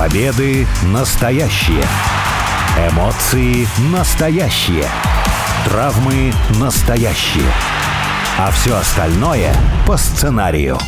Победы настоящие. Эмоции настоящие. Травмы настоящие. А все остальное по сценарию.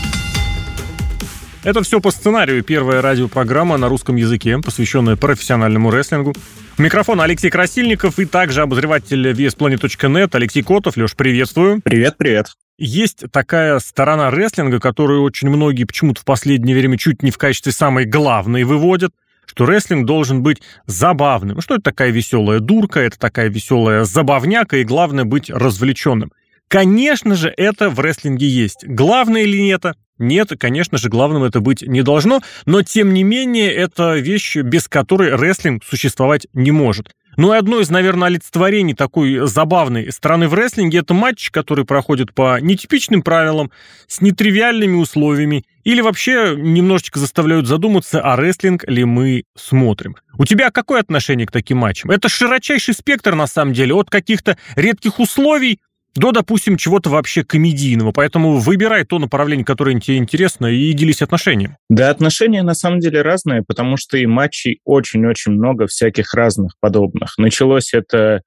Это все по сценарию. Первая радиопрограмма на русском языке, посвященная профессиональному рестлингу. Микрофон Алексей Красильников и также обозреватель VSPlanet.net Алексей Котов. Леш, приветствую. Привет, привет. Есть такая сторона рестлинга, которую очень многие почему-то в последнее время чуть не в качестве самой главной выводят что рестлинг должен быть забавным. Что это такая веселая дурка, это такая веселая забавняка, и главное быть развлеченным. Конечно же, это в рестлинге есть. Главное ли это? Нет, конечно же, главным это быть не должно, но тем не менее, это вещь, без которой рестлинг существовать не может. Ну и одно из, наверное, олицетворений такой забавной стороны в рестлинге это матч, который проходит по нетипичным правилам, с нетривиальными условиями, или вообще немножечко заставляют задуматься, а рестлинг ли мы смотрим. У тебя какое отношение к таким матчам? Это широчайший спектр, на самом деле, от каких-то редких условий до, допустим, чего-то вообще комедийного. Поэтому выбирай то направление, которое тебе интересно, и делись отношением. Да, отношения на самом деле разные, потому что и матчей очень-очень много всяких разных подобных. Началось это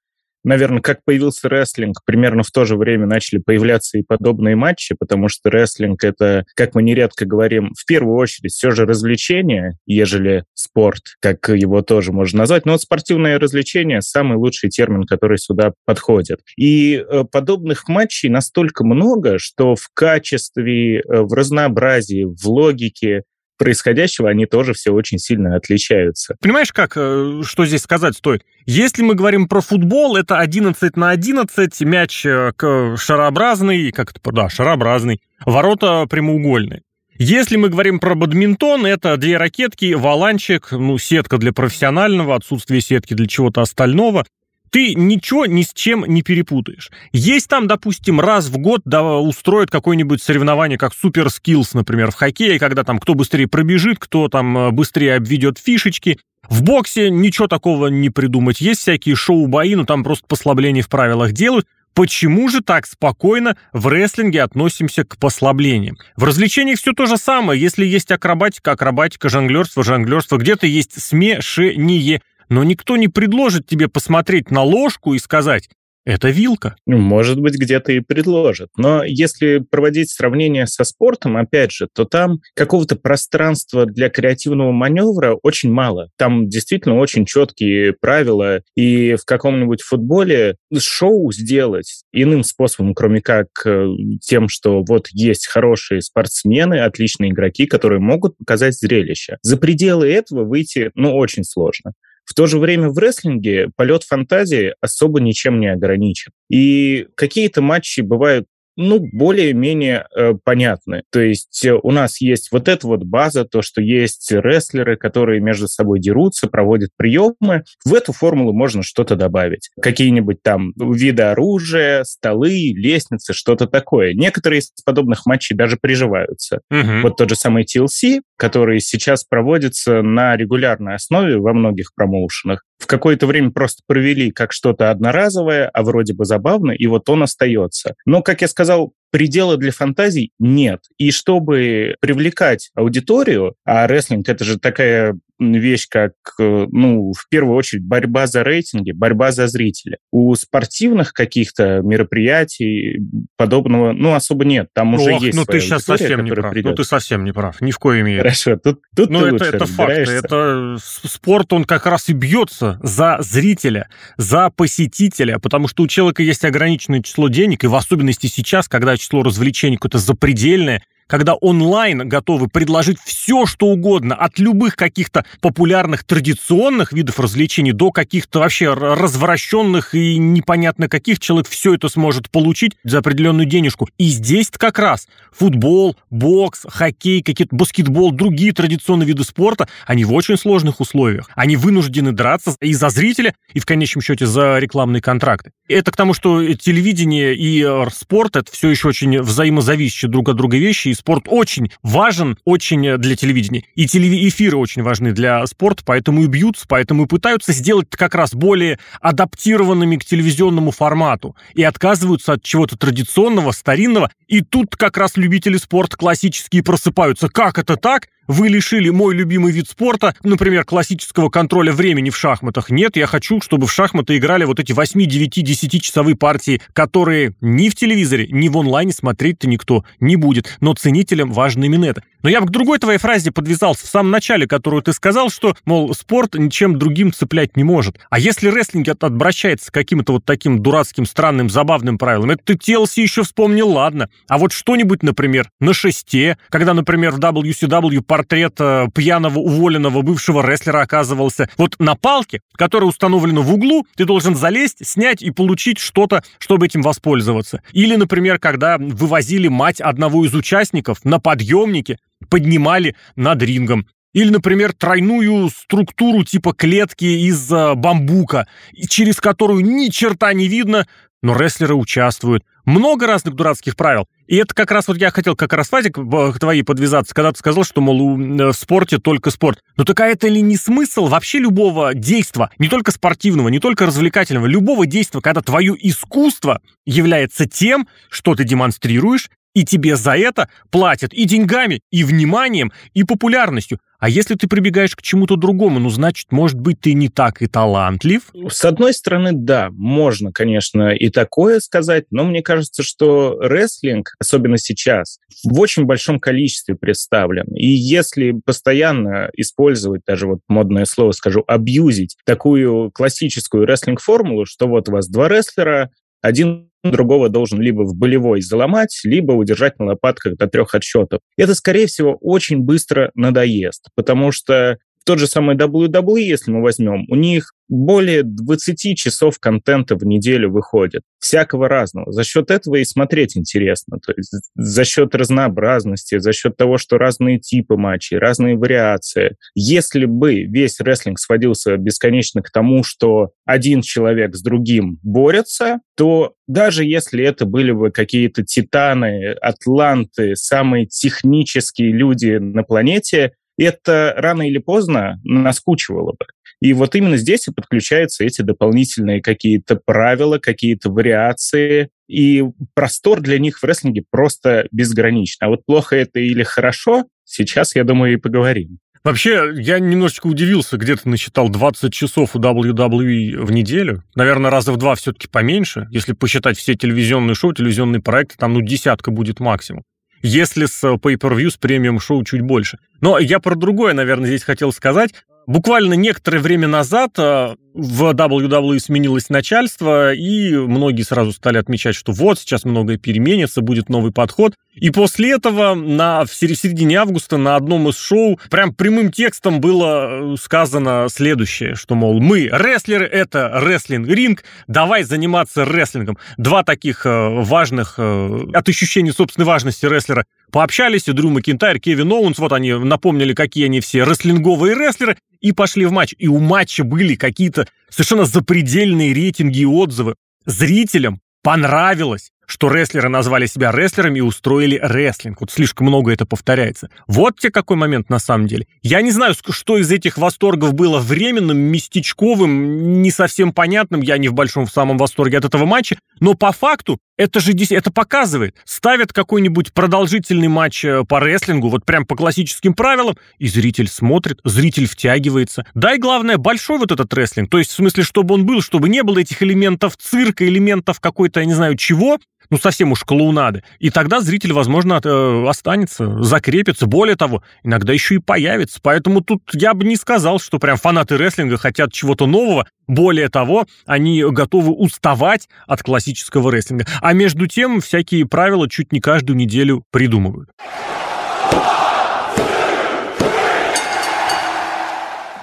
наверное, как появился рестлинг, примерно в то же время начали появляться и подобные матчи, потому что рестлинг — это, как мы нередко говорим, в первую очередь все же развлечение, ежели спорт, как его тоже можно назвать. Но вот спортивное развлечение — самый лучший термин, который сюда подходит. И э, подобных матчей настолько много, что в качестве, э, в разнообразии, в логике, происходящего, они тоже все очень сильно отличаются. Понимаешь, как, э, что здесь сказать стоит? Если мы говорим про футбол, это 11 на 11, мяч э, шарообразный, как это, да, шарообразный, ворота прямоугольные. Если мы говорим про бадминтон, это две ракетки, валанчик, ну, сетка для профессионального, отсутствие сетки для чего-то остального ты ничего ни с чем не перепутаешь. Есть там, допустим, раз в год да, устроят какое-нибудь соревнование, как Super Skills, например, в хоккее, когда там кто быстрее пробежит, кто там э, быстрее обведет фишечки. В боксе ничего такого не придумать. Есть всякие шоу-бои, но там просто послабления в правилах делают. Почему же так спокойно в рестлинге относимся к послаблениям? В развлечениях все то же самое. Если есть акробатика, акробатика, жонглерство, жонглерство, где-то есть смешение но никто не предложит тебе посмотреть на ложку и сказать это вилка. Ну, может быть, где-то и предложат. Но если проводить сравнение со спортом, опять же, то там какого-то пространства для креативного маневра очень мало. Там действительно очень четкие правила. И в каком-нибудь футболе шоу сделать иным способом, кроме как э, тем, что вот есть хорошие спортсмены, отличные игроки, которые могут показать зрелище. За пределы этого выйти, ну, очень сложно. В то же время в рестлинге полет фантазии особо ничем не ограничен. И какие-то матчи бывают ну, более-менее э, понятны. То есть э, у нас есть вот эта вот база, то, что есть рестлеры, которые между собой дерутся, проводят приемы. В эту формулу можно что-то добавить. Какие-нибудь там виды оружия, столы, лестницы, что-то такое. Некоторые из подобных матчей даже приживаются. Угу. Вот тот же самый TLC, который сейчас проводится на регулярной основе во многих промоушенах, в какое-то время просто провели как что-то одноразовое, а вроде бы забавно, и вот он остается. Но, как я сказал, предела для фантазий нет. И чтобы привлекать аудиторию, а рестлинг это же такая вещь, как, э, ну, в первую очередь, борьба за рейтинги, борьба за зрителя. У спортивных каких-то мероприятий подобного, ну, особо нет. Там уже Ох, есть ну ты сейчас совсем не прав. Придет. Ну ты совсем не прав. Ни в коей мере. Хорошо, тут, тут Ну это, это факт. Это спорт, он как раз и бьется за зрителя, за посетителя, потому что у человека есть ограниченное число денег, и в особенности сейчас, когда число развлечений какое-то запредельное, когда онлайн готовы предложить все, что угодно, от любых каких-то популярных традиционных видов развлечений до каких-то вообще развращенных и непонятно каких, человек все это сможет получить за определенную денежку. И здесь как раз футбол, бокс, хоккей, какие-то баскетбол, другие традиционные виды спорта, они в очень сложных условиях. Они вынуждены драться и за зрителя, и в конечном счете за рекламные контракты. Это к тому, что телевидение и э, спорт — это все еще очень взаимозависящие друг от друга вещи, спорт очень важен, очень для телевидения. И телеэфиры очень важны для спорта, поэтому и бьются, поэтому и пытаются сделать как раз более адаптированными к телевизионному формату. И отказываются от чего-то традиционного, старинного. И тут как раз любители спорта классические просыпаются. Как это так? Вы лишили мой любимый вид спорта, например, классического контроля времени в шахматах. Нет, я хочу, чтобы в шахматы играли вот эти 8, 9, 10 часовые партии, которые ни в телевизоре, ни в онлайне смотреть-то никто не будет. Но ценителям важно именно это. Но я бы к другой твоей фразе подвязался в самом начале, которую ты сказал, что, мол, спорт ничем другим цеплять не может. А если рестлинг обращается каким-то вот таким дурацким, странным, забавным правилам, это ты TLC еще вспомнил, ладно. А вот что-нибудь, например, на шесте, когда, например, в WCW портрет э, пьяного уволенного бывшего рестлера оказывался вот на палке, которая установлена в углу, ты должен залезть, снять и получить что-то, чтобы этим воспользоваться. Или, например, когда вывозили мать одного из участников на подъемнике, поднимали над рингом. Или, например, тройную структуру типа клетки из э, бамбука, через которую ни черта не видно, но рестлеры участвуют. Много разных дурацких правил. И это как раз вот я хотел как раз, Вадик, к твоей подвязаться, когда ты сказал, что, мол, э, в спорте только спорт. Но так а это ли не смысл вообще любого действия, не только спортивного, не только развлекательного, любого действия, когда твое искусство является тем, что ты демонстрируешь, и тебе за это платят и деньгами, и вниманием, и популярностью. А если ты прибегаешь к чему-то другому, ну, значит, может быть, ты не так и талантлив? С одной стороны, да, можно, конечно, и такое сказать, но мне кажется, что рестлинг, особенно сейчас, в очень большом количестве представлен. И если постоянно использовать, даже вот модное слово скажу, абьюзить такую классическую рестлинг-формулу, что вот у вас два рестлера, один другого должен либо в болевой заломать, либо удержать на лопатках до трех отсчетов. Это, скорее всего, очень быстро надоест, потому что тот же самый WWE, если мы возьмем, у них более 20 часов контента в неделю выходит. Всякого разного. За счет этого и смотреть интересно. То есть за счет разнообразности, за счет того, что разные типы матчей, разные вариации. Если бы весь рестлинг сводился бесконечно к тому, что один человек с другим борется, то даже если это были бы какие-то титаны, атланты, самые технические люди на планете, это рано или поздно наскучивало бы. И вот именно здесь и подключаются эти дополнительные какие-то правила, какие-то вариации, и простор для них в рестлинге просто безграничный. А вот плохо это или хорошо, сейчас, я думаю, и поговорим. Вообще, я немножечко удивился, где ты насчитал 20 часов у WWE в неделю. Наверное, раза в два все-таки поменьше. Если посчитать все телевизионные шоу, телевизионные проекты, там, ну, десятка будет максимум если с Pay-Per-View, с премиум-шоу чуть больше. Но я про другое, наверное, здесь хотел сказать. Буквально некоторое время назад э, в WWE сменилось начальство, и многие сразу стали отмечать, что вот, сейчас многое переменится, будет новый подход. И после этого на, в середине августа на одном из шоу прям прямым текстом было э, сказано следующее, что, мол, мы, рестлеры, это рестлинг-ринг, давай заниматься рестлингом. Два таких э, важных, от ощущения собственной важности рестлера пообщались, и Дрю Макинтайр, Кевин Оуэнс, вот они напомнили, какие они все рестлинговые рестлеры, и пошли в матч. И у матча были какие-то совершенно запредельные рейтинги и отзывы. Зрителям понравилось, что рестлеры назвали себя рестлерами и устроили рестлинг. Вот слишком много это повторяется. Вот тебе какой момент на самом деле. Я не знаю, что из этих восторгов было временным, местечковым, не совсем понятным. Я не в большом в самом восторге от этого матча. Но по факту это же это показывает. Ставят какой-нибудь продолжительный матч э, по рестлингу, вот прям по классическим правилам, и зритель смотрит, зритель втягивается. Да и главное, большой вот этот рестлинг. То есть в смысле, чтобы он был, чтобы не было этих элементов цирка, элементов какой-то, я не знаю, чего, ну, совсем уж клоунады. И тогда зритель, возможно, э, останется, закрепится. Более того, иногда еще и появится. Поэтому тут я бы не сказал, что прям фанаты рестлинга хотят чего-то нового. Более того, они готовы уставать от классического рестлинга. А между тем, всякие правила чуть не каждую неделю придумывают.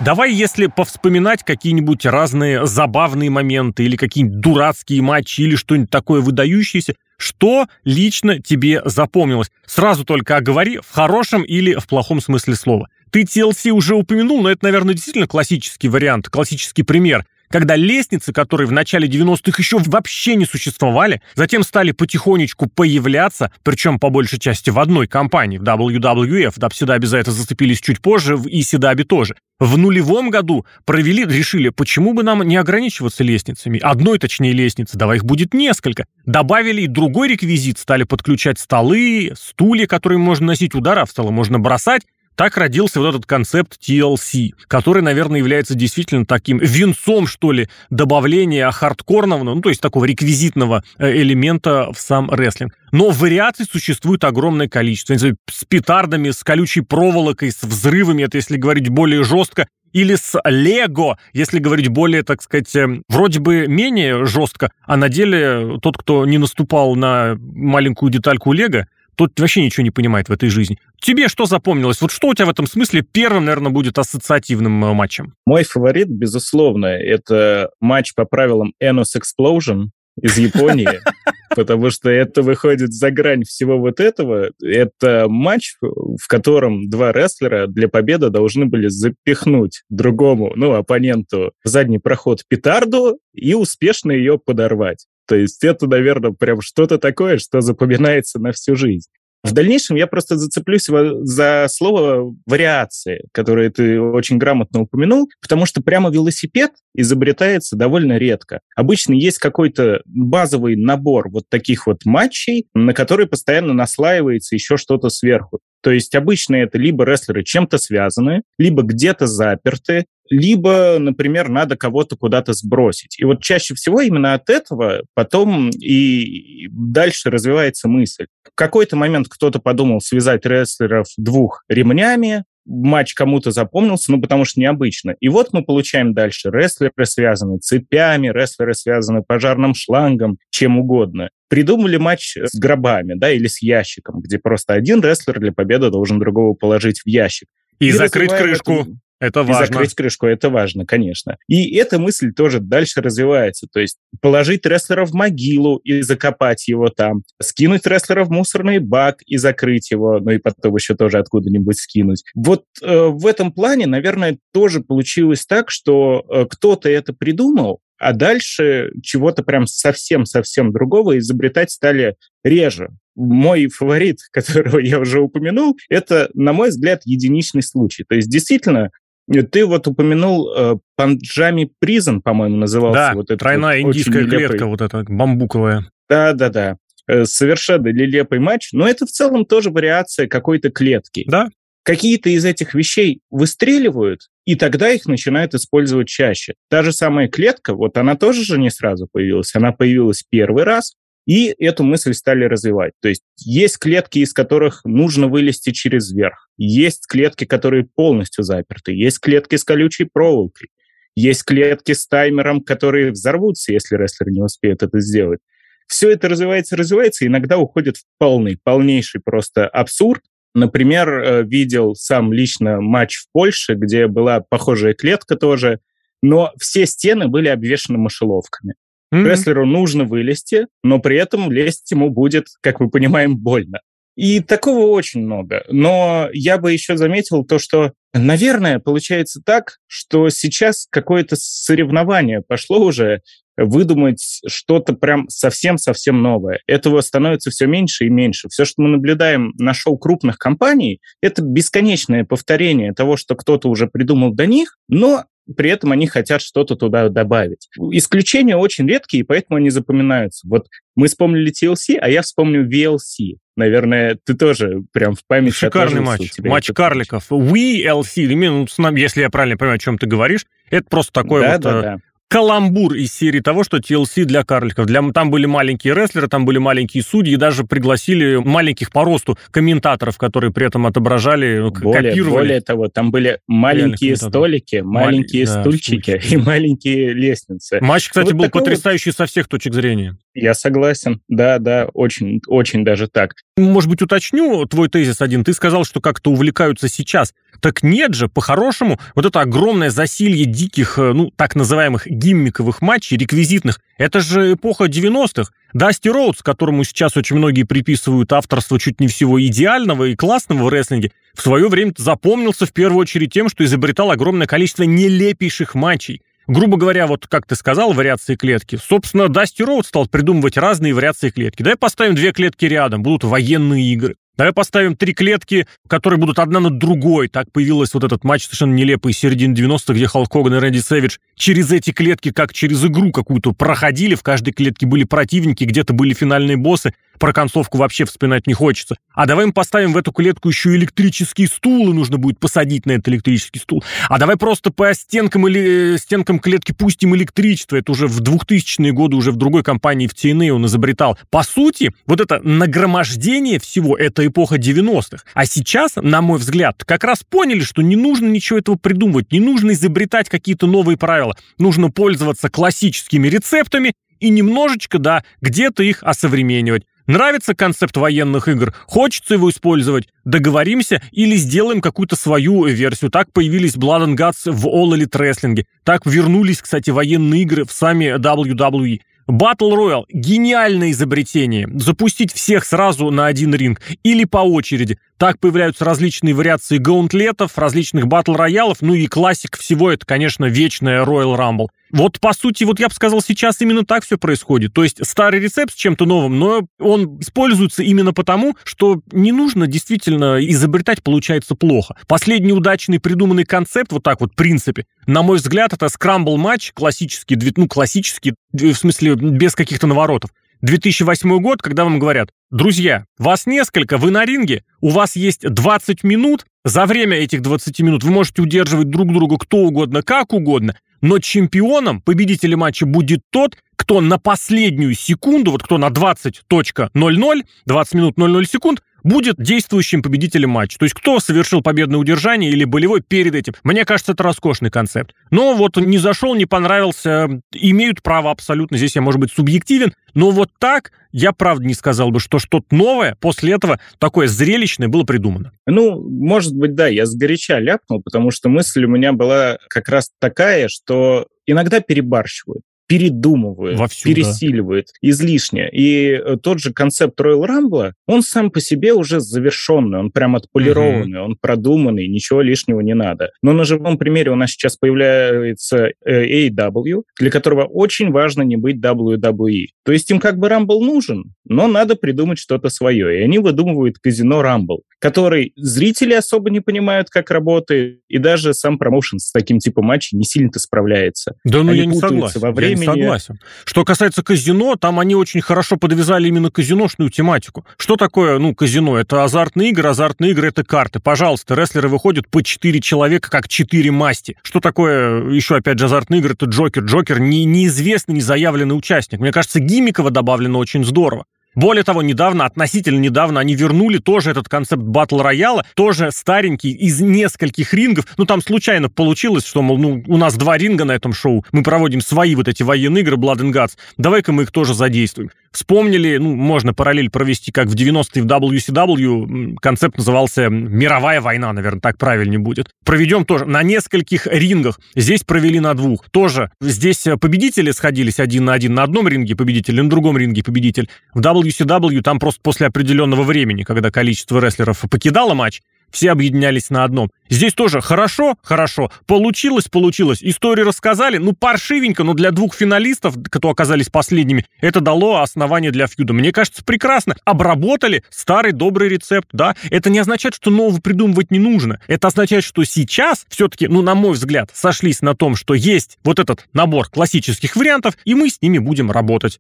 Давай, если повспоминать какие-нибудь разные забавные моменты или какие-нибудь дурацкие матчи или что-нибудь такое выдающееся, что лично тебе запомнилось? Сразу только оговори, в хорошем или в плохом смысле слова. Ты TLC уже упомянул, но это, наверное, действительно классический вариант, классический пример когда лестницы, которые в начале 90-х еще вообще не существовали, затем стали потихонечку появляться, причем по большей части в одной компании, в WWF, Дабсидаби за это зацепились чуть позже, в Исидаби тоже. В нулевом году провели, решили, почему бы нам не ограничиваться лестницами, одной точнее лестницы, давай их будет несколько. Добавили и другой реквизит, стали подключать столы, стулья, которые можно носить, удара в столы можно бросать, так родился вот этот концепт TLC, который, наверное, является действительно таким венцом, что ли, добавления хардкорного, ну, то есть такого реквизитного э, элемента в сам рестлинг. Но вариаций существует огромное количество. С петардами, с колючей проволокой, с взрывами, это если говорить более жестко, или с Лего, если говорить более, так сказать, эм, вроде бы менее жестко, а на деле тот, кто не наступал на маленькую детальку Лего, тот вообще ничего не понимает в этой жизни. Тебе что запомнилось? Вот что у тебя в этом смысле первым, наверное, будет ассоциативным э, матчем? Мой фаворит, безусловно, это матч по правилам Enos Explosion из Японии, потому что это выходит за грань всего вот этого. Это матч, в котором два рестлера для победы должны были запихнуть другому, ну, оппоненту задний проход петарду и успешно ее подорвать. То есть это, наверное, прям что-то такое, что запоминается на всю жизнь. В дальнейшем я просто зацеплюсь за слово «вариации», которое ты очень грамотно упомянул, потому что прямо велосипед изобретается довольно редко. Обычно есть какой-то базовый набор вот таких вот матчей, на которые постоянно наслаивается еще что-то сверху. То есть обычно это либо рестлеры чем-то связаны, либо где-то заперты, либо, например, надо кого-то куда-то сбросить. И вот чаще всего именно от этого потом и дальше развивается мысль. В какой-то момент кто-то подумал связать рестлеров двух ремнями, матч кому-то запомнился, ну, потому что необычно. И вот мы получаем дальше. Рестлеры связаны цепями, рестлеры связаны пожарным шлангом, чем угодно. Придумали матч с гробами, да, или с ящиком, где просто один рестлер для победы должен другого положить в ящик. И, и закрыть крышку. Это и важно. закрыть крышку, это важно, конечно. И эта мысль тоже дальше развивается. То есть положить рестлера в могилу и закопать его там, скинуть рестлера в мусорный бак и закрыть его, ну и потом еще тоже откуда-нибудь скинуть. Вот э, в этом плане, наверное, тоже получилось так, что э, кто-то это придумал, а дальше чего-то прям совсем-совсем другого изобретать стали реже. Мой фаворит, которого я уже упомянул, это, на мой взгляд, единичный случай. То есть действительно ты вот упомянул э, Панджами Призен, по-моему, назывался. Да, вот этот тройная вот индийская клетка, вот эта бамбуковая. Да-да-да. Э, совершенно нелепый матч, но это в целом тоже вариация какой-то клетки. Да. Какие-то из этих вещей выстреливают, и тогда их начинают использовать чаще. Та же самая клетка, вот она тоже же не сразу появилась. Она появилась первый раз, и эту мысль стали развивать. То есть есть клетки, из которых нужно вылезти через верх. Есть клетки, которые полностью заперты. Есть клетки с колючей проволокой. Есть клетки с таймером, которые взорвутся, если рестлер не успеет это сделать. Все это развивается, развивается, иногда уходит в полный, полнейший просто абсурд. Например, э, видел сам лично матч в Польше, где была похожая клетка тоже, но все стены были обвешаны мышеловками. Mm-hmm. Рестлеру нужно вылезти, но при этом лезть ему будет, как мы понимаем, больно. И такого очень много. Но я бы еще заметил то, что, наверное, получается так, что сейчас какое-то соревнование пошло уже выдумать что-то прям совсем-совсем новое. Этого становится все меньше и меньше. Все, что мы наблюдаем на шоу крупных компаний, это бесконечное повторение того, что кто-то уже придумал до них, но при этом они хотят что-то туда добавить. Исключения очень редкие, и поэтому они запоминаются. Вот мы вспомнили TLC, а я вспомню VLC. Наверное, ты тоже прям в память Шикарный матч. Матч карликов. VLC, ну, если я правильно понимаю, о чем ты говоришь, это просто такой да, вот да, э, да каламбур из серии того, что TLC для карликов. Для, там были маленькие рестлеры, там были маленькие судьи, и даже пригласили маленьких по росту комментаторов, которые при этом отображали, ну, более, копировали. Более того, там были маленькие столики, маленькие Маль... стульчики да, и маленькие лестницы. Матч, кстати, вот был потрясающий вот... со всех точек зрения. Я согласен. Да, да, очень, очень даже так. Может быть, уточню твой тезис один. Ты сказал, что как-то увлекаются сейчас. Так нет же, по-хорошему, вот это огромное засилье диких, э, ну, так называемых гиммиковых матчей, реквизитных, это же эпоха 90-х. Дасти Роудс, которому сейчас очень многие приписывают авторство чуть не всего идеального и классного в рестлинге, в свое время запомнился в первую очередь тем, что изобретал огромное количество нелепейших матчей – грубо говоря, вот как ты сказал, вариации клетки, собственно, Дасти Роуд стал придумывать разные вариации клетки. Давай поставим две клетки рядом, будут военные игры. Давай поставим три клетки, которые будут одна над другой. Так появился вот этот матч совершенно нелепый середины 90-х, где Халк Хоган и Рэнди Сэвидж через эти клетки, как через игру какую-то, проходили. В каждой клетке были противники, где-то были финальные боссы. Про концовку вообще вспоминать не хочется. А давай мы поставим в эту клетку еще электрический стул, и нужно будет посадить на этот электрический стул. А давай просто по стенкам или э, стенкам клетки пустим электричество. Это уже в 2000-е годы, уже в другой компании, в TNA он изобретал. По сути, вот это нагромождение всего, это эпоха 90-х. А сейчас, на мой взгляд, как раз поняли, что не нужно ничего этого придумывать, не нужно изобретать какие-то новые правила. Нужно пользоваться классическими рецептами и немножечко, да, где-то их осовременивать. Нравится концепт военных игр? Хочется его использовать? Договоримся или сделаем какую-то свою версию. Так появились Blood and Guts в All Elite Wrestling. Так вернулись, кстати, военные игры в сами WWE. Battle Royale – гениальное изобретение. Запустить всех сразу на один ринг или по очереди. Так появляются различные вариации гаунтлетов, различных батл-роялов, ну и классик всего это, конечно, вечная Royal Rumble. Вот, по сути, вот я бы сказал, сейчас именно так все происходит. То есть старый рецепт с чем-то новым, но он используется именно потому, что не нужно действительно изобретать, получается плохо. Последний удачный придуманный концепт, вот так вот, в принципе, на мой взгляд, это скрамбл матч, классический, ну, классический, в смысле, без каких-то наворотов. 2008 год, когда вам говорят, друзья, вас несколько, вы на ринге, у вас есть 20 минут, за время этих 20 минут вы можете удерживать друг друга кто угодно, как угодно, но чемпионом, победителем матча будет тот, кто на последнюю секунду, вот кто на 20.00, 20 минут 00 секунд, будет действующим победителем матча. То есть кто совершил победное удержание или болевой перед этим. Мне кажется, это роскошный концепт. Но вот не зашел, не понравился, имеют право абсолютно. Здесь я, может быть, субъективен. Но вот так я правда не сказал бы, что что-то новое после этого такое зрелищное было придумано. Ну, может быть, да, я сгоряча ляпнул, потому что мысль у меня была как раз такая, что иногда перебарщивают передумывает, Вовсю, пересиливает да. излишне. И э, тот же концепт Royal Rumble, он сам по себе уже завершенный, он прям отполированный, угу. он продуманный, ничего лишнего не надо. Но на живом примере у нас сейчас появляется э, AEW, для которого очень важно не быть WWE. То есть им как бы Rumble нужен, но надо придумать что-то свое. И они выдумывают казино Rumble, который зрители особо не понимают, как работает, и даже сам промоушен с таким типом матчей не сильно-то справляется. Да, ну я не согласен. Во времени времени... Согласен. Что касается казино, там они очень хорошо подвязали именно казиношную тематику. Что такое, ну, казино? Это азартные игры, азартные игры — это карты. Пожалуйста, рестлеры выходят по 4 человека, как 4 масти. Что такое, еще, опять же, азартные игры? Это Джокер. Джокер не, неизвестный, незаявленный участник. Мне кажется, гиммиково добавлено очень здорово. Более того, недавно, относительно недавно, они вернули тоже этот концепт батл рояла, тоже старенький, из нескольких рингов. Ну, там случайно получилось, что, мол, ну, у нас два ринга на этом шоу, мы проводим свои вот эти военные игры Blood and Guts, давай-ка мы их тоже задействуем. Вспомнили, ну, можно параллель провести, как в 90-е в WCW, концепт назывался «Мировая война», наверное, так правильнее будет. Проведем тоже на нескольких рингах. Здесь провели на двух. Тоже здесь победители сходились один на один на одном ринге победитель, на другом ринге победитель. В WCW там просто после определенного времени, когда количество рестлеров покидало матч, все объединялись на одном. Здесь тоже хорошо, хорошо, получилось, получилось. Историю рассказали, ну, паршивенько, но для двух финалистов, которые оказались последними, это дало основание для фьюда. Мне кажется, прекрасно. Обработали старый добрый рецепт, да. Это не означает, что нового придумывать не нужно. Это означает, что сейчас все-таки, ну, на мой взгляд, сошлись на том, что есть вот этот набор классических вариантов, и мы с ними будем работать.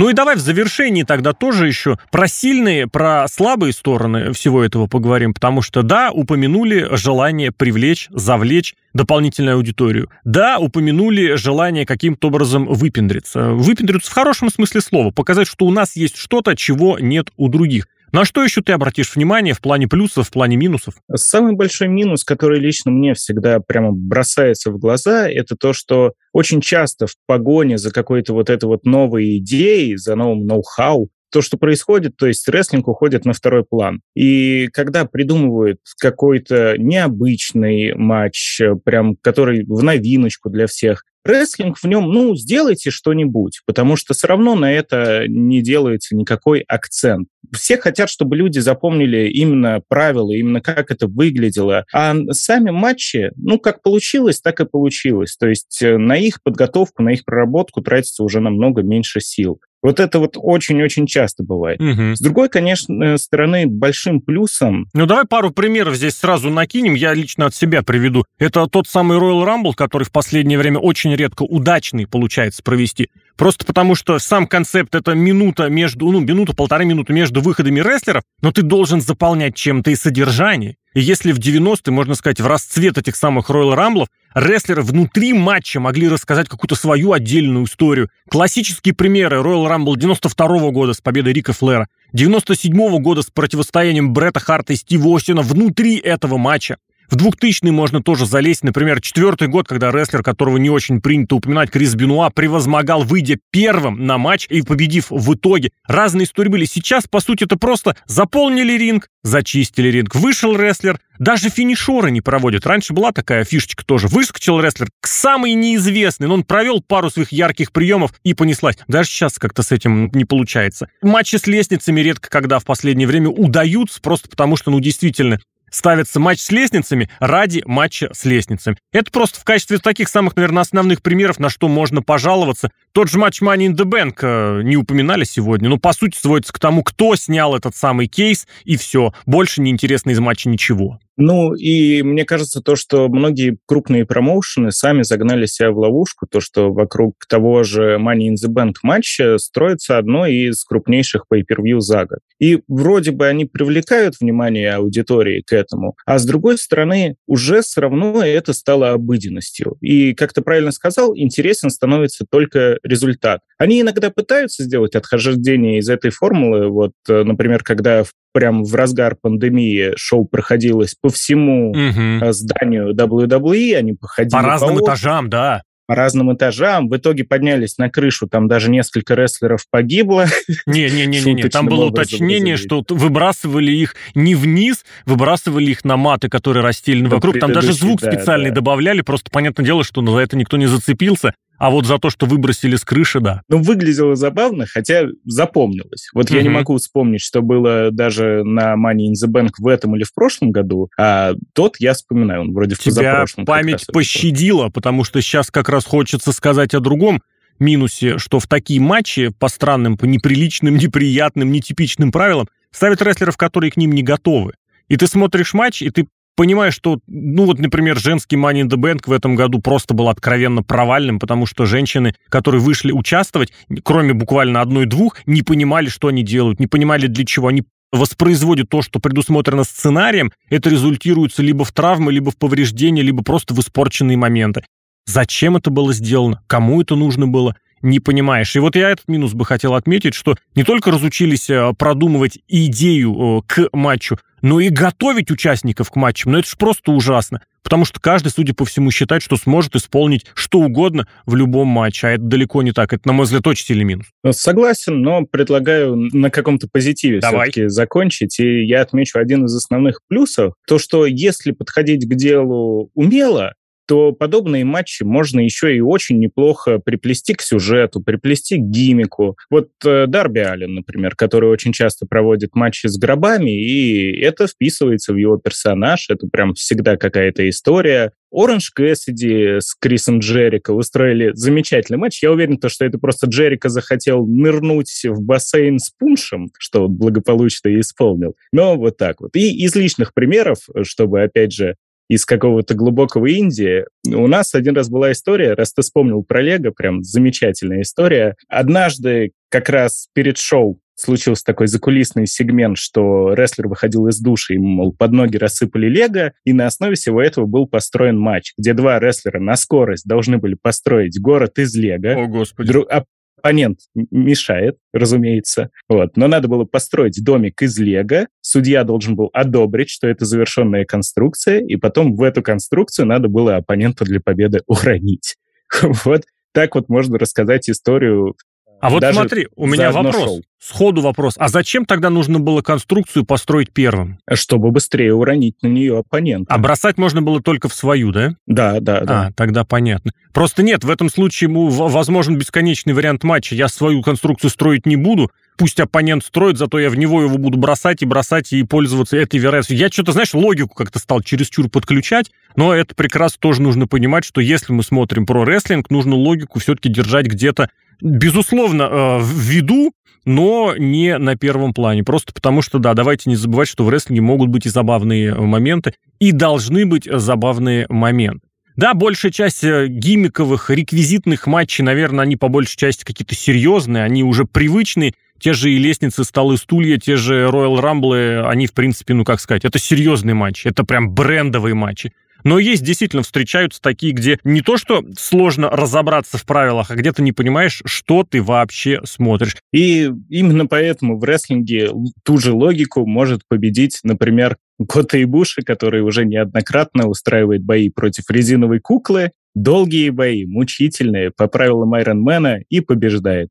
Ну и давай в завершении тогда тоже еще про сильные, про слабые стороны всего этого поговорим, потому что да, упомянули желание привлечь, завлечь дополнительную аудиторию. Да, упомянули желание каким-то образом выпендриться. Выпендриться в хорошем смысле слова, показать, что у нас есть что-то, чего нет у других. На что еще ты обратишь внимание в плане плюсов, в плане минусов? Самый большой минус, который лично мне всегда прямо бросается в глаза, это то, что очень часто в погоне за какой-то вот этой вот новой идеей, за новым ноу-хау, то, что происходит, то есть рестлинг уходит на второй план. И когда придумывают какой-то необычный матч, прям который в новиночку для всех, рестлинг в нем, ну, сделайте что-нибудь, потому что все равно на это не делается никакой акцент. Все хотят, чтобы люди запомнили именно правила, именно как это выглядело. А сами матчи, ну, как получилось, так и получилось. То есть э, на их подготовку, на их проработку тратится уже намного меньше сил. Вот это вот очень-очень часто бывает. Мгм. С другой, конечно, стороны, большим плюсом Ну, давай пару примеров здесь сразу накинем. Я лично от себя приведу. Это тот самый Royal Rumble, который в последнее время очень редко удачный получается провести. Просто потому, что сам концепт — это минута между, ну, минута-полторы минуты между выходами рестлеров, но ты должен заполнять чем-то и содержание. И если в 90-е, можно сказать, в расцвет этих самых Royal Rumble, рестлеры внутри матча могли рассказать какую-то свою отдельную историю. Классические примеры Royal Rumble 92 года с победой Рика Флера, 97 года с противостоянием Бретта Харта и Стива Остина внутри этого матча. В 2000 можно тоже залезть, например, четвертый год, когда рестлер, которого не очень принято упоминать, Крис Бенуа, превозмогал, выйдя первым на матч и победив в итоге. Разные истории были. Сейчас, по сути, это просто заполнили ринг, зачистили ринг, вышел рестлер, даже финишеры не проводят. Раньше была такая фишечка тоже. Выскочил рестлер, самый неизвестный, но он провел пару своих ярких приемов и понеслась. Даже сейчас как-то с этим не получается. Матчи с лестницами редко когда в последнее время удаются, просто потому что, ну, действительно, ставится матч с лестницами ради матча с лестницами. Это просто в качестве таких самых, наверное, основных примеров, на что можно пожаловаться. Тот же матч Money in the Bank э, не упоминали сегодня, но по сути сводится к тому, кто снял этот самый кейс, и все. Больше не интересно из матча ничего. Ну, и мне кажется, то, что многие крупные промоушены сами загнали себя в ловушку, то, что вокруг того же Money in the Bank матча строится одно из крупнейших pay-per-view за год. И вроде бы они привлекают внимание аудитории к этому, а с другой стороны, уже все равно это стало обыденностью. И, как ты правильно сказал, интересен становится только результат. Они иногда пытаются сделать отхождение из этой формулы. Вот, э, например, когда в прям в разгар пандемии шоу проходилось по всему э, зданию WWE, они походили По разным окнам, этажам, да. по разным этажам. В итоге поднялись на крышу, там даже несколько рестлеров погибло. Не-не-не-не, там было уточнение, что выбрасывали их не вниз, выбрасывали их на маты, которые расстелены По вокруг. Там даже звук да, специальный да. добавляли, просто понятное дело, что за это никто не зацепился. А вот за то, что выбросили с крыши, да. Ну, выглядело забавно, хотя запомнилось. Вот я не могу вспомнить, что было даже на Money in the Bank в этом или в прошлом году, а тот я вспоминаю, он вроде в позапрошлом. память это был. пощадила, потому что сейчас как раз хочется сказать о другом минусе, что в такие матчи по странным, по неприличным, неприятным, нетипичным правилам ставят рестлеров, которые к ним не готовы. И ты смотришь матч, и ты понимаешь, что, ну вот, например, женский Money in the Bank в этом году просто был откровенно провальным, потому что женщины, которые вышли участвовать, кроме буквально одной-двух, не понимали, что они делают, не понимали, для чего. Они воспроизводят то, что предусмотрено сценарием, это результируется либо в травмы, либо в повреждения, либо просто в испорченные моменты. Зачем это было сделано? Кому это нужно было? Не понимаешь. И вот я этот минус бы хотел отметить, что не только разучились э, продумывать идею э, к матчу, но и готовить участников к матчам. Но это же просто ужасно. Потому что каждый, судя по всему, считает, что сможет исполнить что угодно в любом матче. А это далеко не так. Это, на мой взгляд, очень сильный минус. Ну, Согласен, но предлагаю на каком-то позитиве Давай. все-таки закончить. И я отмечу один из основных плюсов. То, что если подходить к делу умело, то подобные матчи можно еще и очень неплохо приплести к сюжету, приплести к гимику. Вот э, Дарби Аллен, например, который очень часто проводит матчи с гробами, и это вписывается в его персонаж, это прям всегда какая-то история. Оранж Кэссиди с Крисом Джерико устроили замечательный матч. Я уверен, то, что это просто Джерико захотел нырнуть в бассейн с пуншем, что он благополучно и исполнил. Но вот так вот. И из личных примеров, чтобы, опять же, из какого-то глубокого Индии. У нас один раз была история, раз ты вспомнил про Лего, прям замечательная история. Однажды как раз перед шоу случился такой закулисный сегмент, что рестлер выходил из души, ему, мол, под ноги рассыпали лего, и на основе всего этого был построен матч, где два рестлера на скорость должны были построить город из лего. О, Господи. Дру- оппонент мешает, разумеется. Вот. Но надо было построить домик из лего. Судья должен был одобрить, что это завершенная конструкция, и потом в эту конструкцию надо было оппонента для победы уронить. Вот так вот можно рассказать историю. А вот даже смотри, у меня вопрос. шоу. Сходу вопрос. А зачем тогда нужно было конструкцию построить первым? чтобы быстрее уронить на нее оппонента. А бросать можно было только в свою, да? Да, да, да. А, тогда понятно. Просто нет, в этом случае ему возможен бесконечный вариант матча. Я свою конструкцию строить не буду, пусть оппонент строит, зато я в него его буду бросать и бросать и пользоваться этой вероятностью. Я что-то, знаешь, логику как-то стал чересчур подключать, но это прекрасно тоже нужно понимать, что если мы смотрим про рестлинг, нужно логику все-таки держать где-то безусловно, э, в виду, но не на первом плане. Просто потому что, да, давайте не забывать, что в рестлинге могут быть и забавные моменты, и должны быть забавные моменты. Да, большая часть э, гиммиковых, реквизитных матчей, наверное, они по большей части какие-то серьезные, они уже привычные. Те же и лестницы, столы, стулья, те же Royal Rumble, они, в принципе, ну, как сказать, это серьезные матчи, это прям брендовые матчи. Но есть действительно встречаются такие, где не то, что сложно разобраться в правилах, а где ты не понимаешь, что ты вообще смотришь. И именно поэтому в рестлинге ту же логику может победить, например, Кота и Буши, который уже неоднократно устраивает бои против резиновой куклы, долгие бои, мучительные, по правилам Айронмена, и побеждает.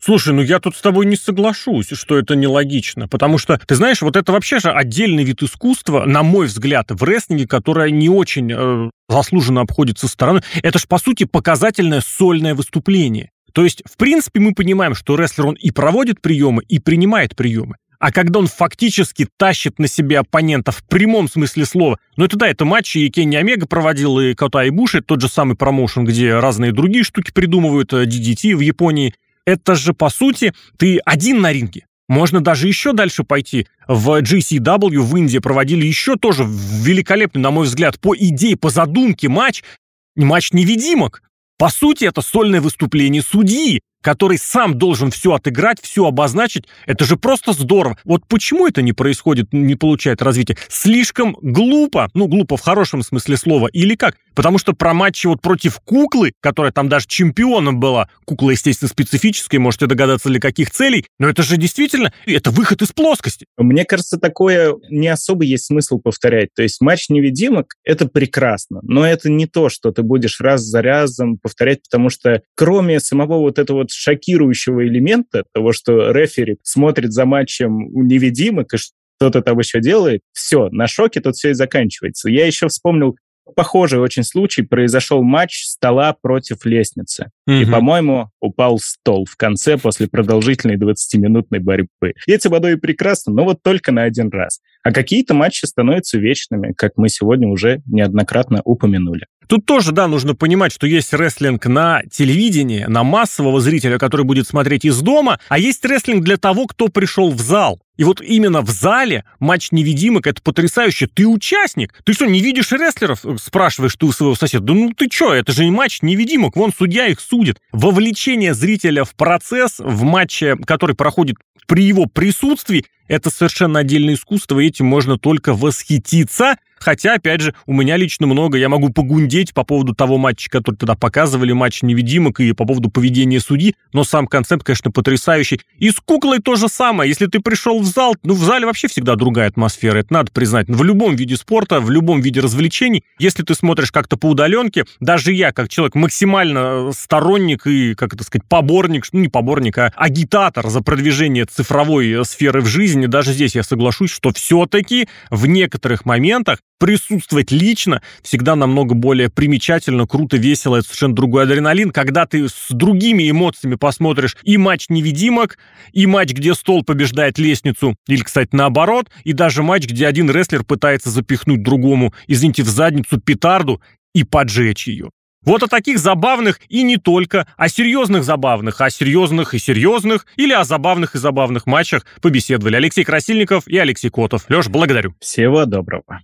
Слушай, ну я тут с тобой не соглашусь, что это нелогично, потому что, ты знаешь, вот это вообще же отдельный вид искусства, на мой взгляд, в рестлинге, которое не очень э, заслуженно обходится стороной. Это же, по сути, показательное сольное выступление. То есть, в принципе, мы понимаем, что рестлер, он и проводит приемы, и принимает приемы. А когда он фактически тащит на себе оппонента в прямом смысле слова, ну это да, это матчи и Кенни Омега проводил, и Кота и Буши, тот же самый промоушен, где разные другие штуки придумывают, DDT э, в Японии, это же, по сути, ты один на ринге. Можно даже еще дальше пойти. В GCW в Индии проводили еще тоже великолепный, на мой взгляд, по идее, по задумке матч. Матч невидимок. По сути, это сольное выступление судьи, который сам должен все отыграть, все обозначить. Это же просто здорово. Вот почему это не происходит, не получает развития? Слишком глупо. Ну, глупо в хорошем смысле слова. Или как? Потому что про матчи вот против куклы, которая там даже чемпионом была, кукла, естественно, специфическая, можете догадаться для каких целей, но это же действительно, это выход из плоскости. Мне кажется, такое не особо есть смысл повторять. То есть матч невидимок — это прекрасно, но это не то, что ты будешь раз за разом повторять, потому что кроме самого вот этого вот шокирующего элемента, того, что рефери смотрит за матчем невидимок и что-то там еще делает, все, на шоке тут все и заканчивается. Я еще вспомнил похожий очень случай. Произошел матч стола против лестницы. Mm-hmm. И, по-моему, упал стол в конце после продолжительной 20-минутной борьбы. И эти водой прекрасно, но вот только на один раз. А какие-то матчи становятся вечными, как мы сегодня уже неоднократно упомянули. Тут тоже, да, нужно понимать, что есть рестлинг на телевидении, на массового зрителя, который будет смотреть из дома, а есть рестлинг для того, кто пришел в зал. И вот именно в зале матч невидимок, это потрясающе. Ты участник. Ты что, не видишь рестлеров? Спрашиваешь ты у своего соседа. Да ну ты что, это же не матч невидимок, вон судья их судит. Вовлечение зрителя в процесс, в матче, который проходит при его присутствии, это совершенно отдельное искусство, и этим можно только восхититься. Хотя, опять же, у меня лично много, я могу погундеть по поводу того матча, который тогда показывали, матч невидимок, и по поводу поведения судьи, но сам концепт, конечно, потрясающий. И с куклой то же самое. Если ты пришел в зал, ну, в зале вообще всегда другая атмосфера, это надо признать. В любом виде спорта, в любом виде развлечений, если ты смотришь как-то по удаленке, даже я, как человек максимально сторонник и, как это сказать, поборник, ну, не поборник, а агитатор за продвижение цифровой сферы в жизни, даже здесь я соглашусь, что все-таки в некоторых моментах присутствовать лично всегда намного более примечательно, круто, весело, это совершенно другой адреналин. Когда ты с другими эмоциями посмотришь и матч невидимок, и матч, где стол побеждает лестницу, или, кстати, наоборот, и даже матч, где один рестлер пытается запихнуть другому, извините, в задницу петарду и поджечь ее. Вот о таких забавных и не только, о серьезных забавных, о серьезных и серьезных, или о забавных и забавных матчах побеседовали Алексей Красильников и Алексей Котов. Леш, благодарю. Всего доброго.